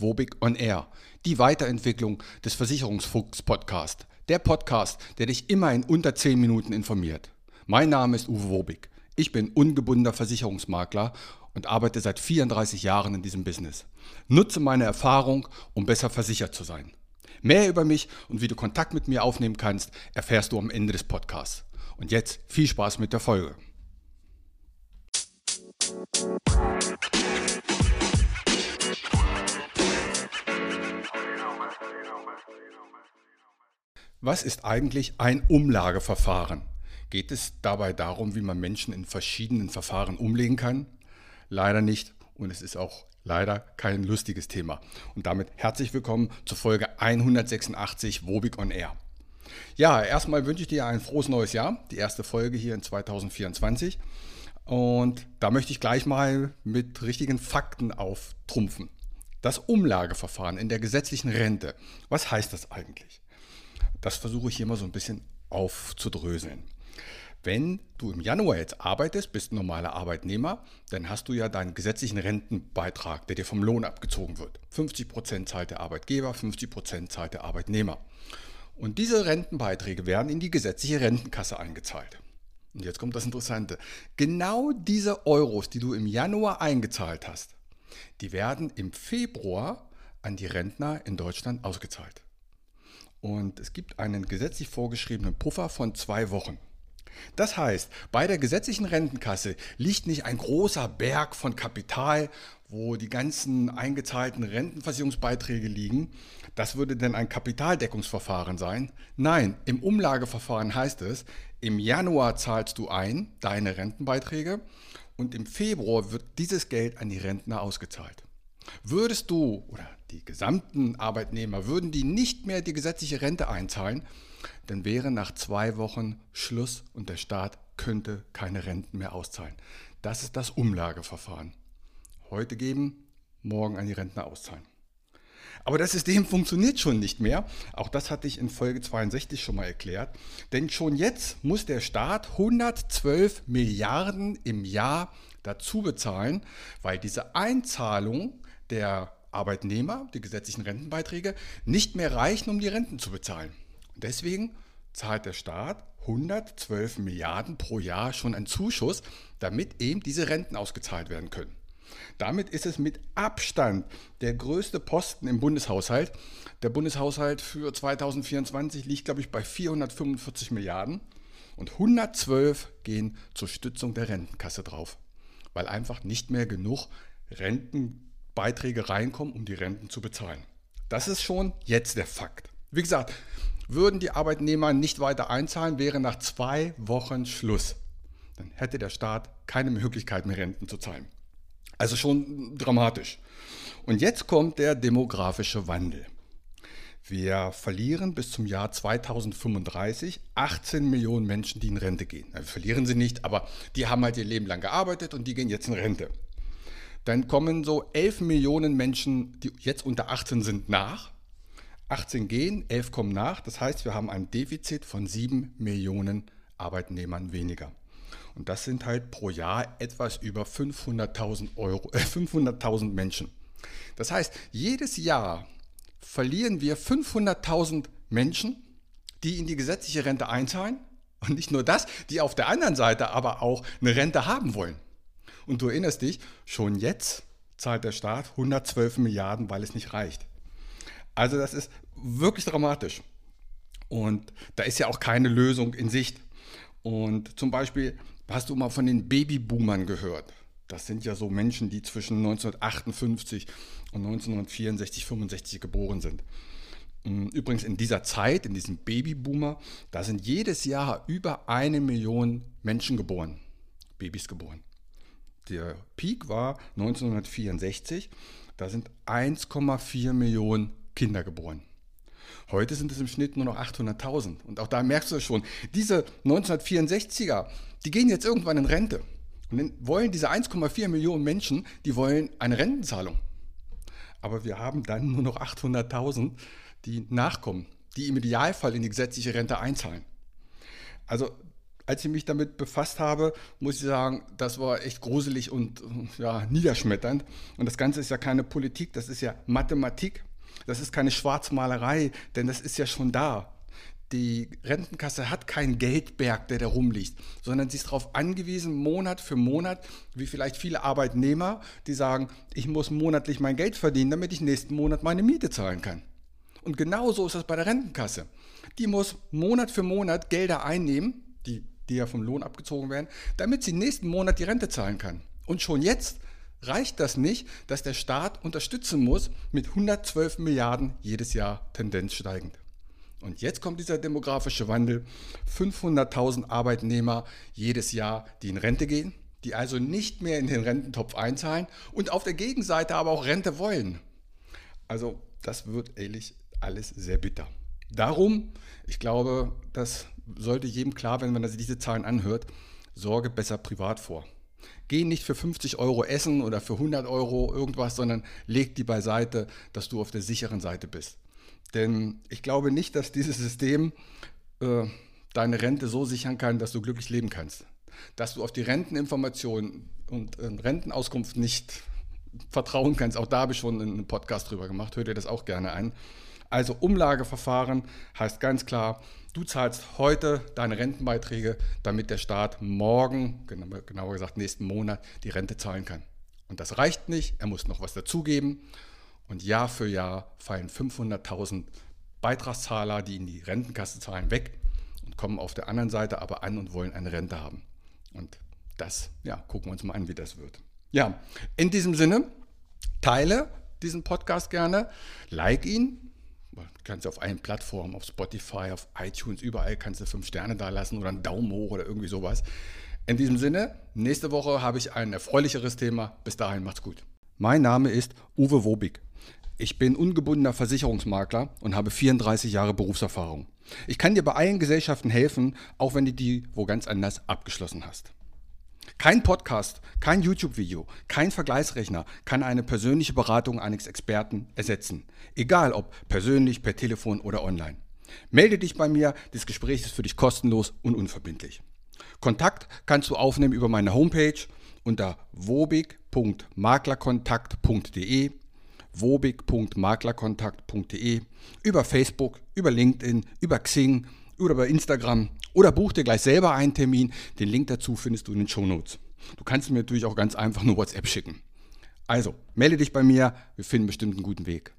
Wobig on Air, die Weiterentwicklung des Versicherungsfuchs Podcast. Der Podcast, der dich immer in unter 10 Minuten informiert. Mein Name ist Uwe Wobig. Ich bin ungebundener Versicherungsmakler und arbeite seit 34 Jahren in diesem Business. Nutze meine Erfahrung, um besser versichert zu sein. Mehr über mich und wie du Kontakt mit mir aufnehmen kannst, erfährst du am Ende des Podcasts. Und jetzt viel Spaß mit der Folge. Was ist eigentlich ein Umlageverfahren? Geht es dabei darum, wie man Menschen in verschiedenen Verfahren umlegen kann? Leider nicht und es ist auch leider kein lustiges Thema. Und damit herzlich willkommen zur Folge 186 Wobig on Air. Ja, erstmal wünsche ich dir ein frohes neues Jahr, die erste Folge hier in 2024. Und da möchte ich gleich mal mit richtigen Fakten auftrumpfen. Das Umlageverfahren in der gesetzlichen Rente, was heißt das eigentlich? Das versuche ich hier mal so ein bisschen aufzudröseln. Wenn du im Januar jetzt arbeitest, bist normaler Arbeitnehmer, dann hast du ja deinen gesetzlichen Rentenbeitrag, der dir vom Lohn abgezogen wird. 50% zahlt der Arbeitgeber, 50% zahlt der Arbeitnehmer. Und diese Rentenbeiträge werden in die gesetzliche Rentenkasse eingezahlt. Und jetzt kommt das Interessante. Genau diese Euros, die du im Januar eingezahlt hast, die werden im Februar an die Rentner in Deutschland ausgezahlt. Und es gibt einen gesetzlich vorgeschriebenen Puffer von zwei Wochen. Das heißt, bei der gesetzlichen Rentenkasse liegt nicht ein großer Berg von Kapital, wo die ganzen eingezahlten Rentenversicherungsbeiträge liegen. Das würde dann ein Kapitaldeckungsverfahren sein. Nein, im Umlageverfahren heißt es, im Januar zahlst du ein deine Rentenbeiträge und im Februar wird dieses Geld an die Rentner ausgezahlt. Würdest du oder die gesamten Arbeitnehmer, würden die nicht mehr die gesetzliche Rente einzahlen, dann wäre nach zwei Wochen Schluss und der Staat könnte keine Renten mehr auszahlen. Das ist das Umlageverfahren. Heute geben, morgen an die Rentner auszahlen. Aber das System funktioniert schon nicht mehr. Auch das hatte ich in Folge 62 schon mal erklärt. Denn schon jetzt muss der Staat 112 Milliarden im Jahr dazu bezahlen, weil diese Einzahlung der Arbeitnehmer, die gesetzlichen Rentenbeiträge, nicht mehr reichen, um die Renten zu bezahlen. Deswegen zahlt der Staat 112 Milliarden pro Jahr schon einen Zuschuss, damit eben diese Renten ausgezahlt werden können. Damit ist es mit Abstand der größte Posten im Bundeshaushalt. Der Bundeshaushalt für 2024 liegt, glaube ich, bei 445 Milliarden und 112 gehen zur Stützung der Rentenkasse drauf, weil einfach nicht mehr genug Renten Beiträge reinkommen, um die Renten zu bezahlen. Das ist schon jetzt der Fakt. Wie gesagt, würden die Arbeitnehmer nicht weiter einzahlen, wäre nach zwei Wochen Schluss. Dann hätte der Staat keine Möglichkeit mehr, Renten zu zahlen. Also schon dramatisch. Und jetzt kommt der demografische Wandel. Wir verlieren bis zum Jahr 2035 18 Millionen Menschen, die in Rente gehen. Wir verlieren sie nicht, aber die haben halt ihr Leben lang gearbeitet und die gehen jetzt in Rente dann kommen so 11 Millionen Menschen, die jetzt unter 18 sind, nach. 18 gehen, 11 kommen nach. Das heißt, wir haben ein Defizit von 7 Millionen Arbeitnehmern weniger. Und das sind halt pro Jahr etwas über 500.000 Euro, äh, 500.000 Menschen. Das heißt, jedes Jahr verlieren wir 500.000 Menschen, die in die gesetzliche Rente einzahlen. Und nicht nur das, die auf der anderen Seite aber auch eine Rente haben wollen. Und du erinnerst dich, schon jetzt zahlt der Staat 112 Milliarden, weil es nicht reicht. Also das ist wirklich dramatisch. Und da ist ja auch keine Lösung in Sicht. Und zum Beispiel hast du mal von den Babyboomern gehört. Das sind ja so Menschen, die zwischen 1958 und 1964, 65 geboren sind. Übrigens in dieser Zeit, in diesem Babyboomer, da sind jedes Jahr über eine Million Menschen geboren, Babys geboren. Der Peak war 1964. Da sind 1,4 Millionen Kinder geboren. Heute sind es im Schnitt nur noch 800.000. Und auch da merkst du schon, diese 1964er, die gehen jetzt irgendwann in Rente. Und dann wollen diese 1,4 Millionen Menschen, die wollen eine Rentenzahlung. Aber wir haben dann nur noch 800.000, die nachkommen, die im Idealfall in die gesetzliche Rente einzahlen. Also als ich mich damit befasst habe, muss ich sagen, das war echt gruselig und ja, niederschmetternd. Und das Ganze ist ja keine Politik, das ist ja Mathematik. Das ist keine Schwarzmalerei, denn das ist ja schon da. Die Rentenkasse hat keinen Geldberg, der da rumliegt, sondern sie ist darauf angewiesen, Monat für Monat, wie vielleicht viele Arbeitnehmer, die sagen, ich muss monatlich mein Geld verdienen, damit ich nächsten Monat meine Miete zahlen kann. Und genauso ist das bei der Rentenkasse. Die muss Monat für Monat Gelder einnehmen, die die ja vom Lohn abgezogen werden, damit sie nächsten Monat die Rente zahlen kann. Und schon jetzt reicht das nicht, dass der Staat unterstützen muss mit 112 Milliarden jedes Jahr Tendenz steigend. Und jetzt kommt dieser demografische Wandel. 500.000 Arbeitnehmer jedes Jahr, die in Rente gehen, die also nicht mehr in den Rententopf einzahlen und auf der Gegenseite aber auch Rente wollen. Also das wird ehrlich alles sehr bitter. Darum, ich glaube, das sollte jedem klar werden, wenn er sich diese Zahlen anhört, sorge besser privat vor. Geh nicht für 50 Euro essen oder für 100 Euro irgendwas, sondern leg die beiseite, dass du auf der sicheren Seite bist. Denn ich glaube nicht, dass dieses System äh, deine Rente so sichern kann, dass du glücklich leben kannst. Dass du auf die Renteninformation und äh, Rentenauskunft nicht vertrauen kannst. Auch da habe ich schon einen Podcast drüber gemacht. Hör dir das auch gerne ein. Also Umlageverfahren heißt ganz klar, du zahlst heute deine Rentenbeiträge, damit der Staat morgen, genauer gesagt nächsten Monat, die Rente zahlen kann. Und das reicht nicht, er muss noch was dazugeben. Und Jahr für Jahr fallen 500.000 Beitragszahler, die in die Rentenkasse zahlen, weg und kommen auf der anderen Seite aber an und wollen eine Rente haben. Und das, ja, gucken wir uns mal an, wie das wird. Ja, in diesem Sinne, teile diesen Podcast gerne, like ihn, Du kannst auf allen Plattformen, auf Spotify, auf iTunes, überall kannst du fünf Sterne da lassen oder einen Daumen hoch oder irgendwie sowas. In diesem Sinne, nächste Woche habe ich ein erfreulicheres Thema. Bis dahin, macht's gut. Mein Name ist Uwe Wobig. Ich bin ungebundener Versicherungsmakler und habe 34 Jahre Berufserfahrung. Ich kann dir bei allen Gesellschaften helfen, auch wenn du die wo ganz anders abgeschlossen hast. Kein Podcast, kein YouTube-Video, kein Vergleichsrechner kann eine persönliche Beratung eines Experten ersetzen. Egal ob persönlich, per Telefon oder online. Melde dich bei mir, das Gespräch ist für dich kostenlos und unverbindlich. Kontakt kannst du aufnehmen über meine Homepage unter wobig.maklerkontakt.de wobig.maklerkontakt.de über Facebook, über LinkedIn, über Xing oder über Instagram oder buch dir gleich selber einen Termin. Den Link dazu findest du in den Show Notes. Du kannst mir natürlich auch ganz einfach nur WhatsApp schicken. Also, melde dich bei mir, wir finden bestimmt einen guten Weg.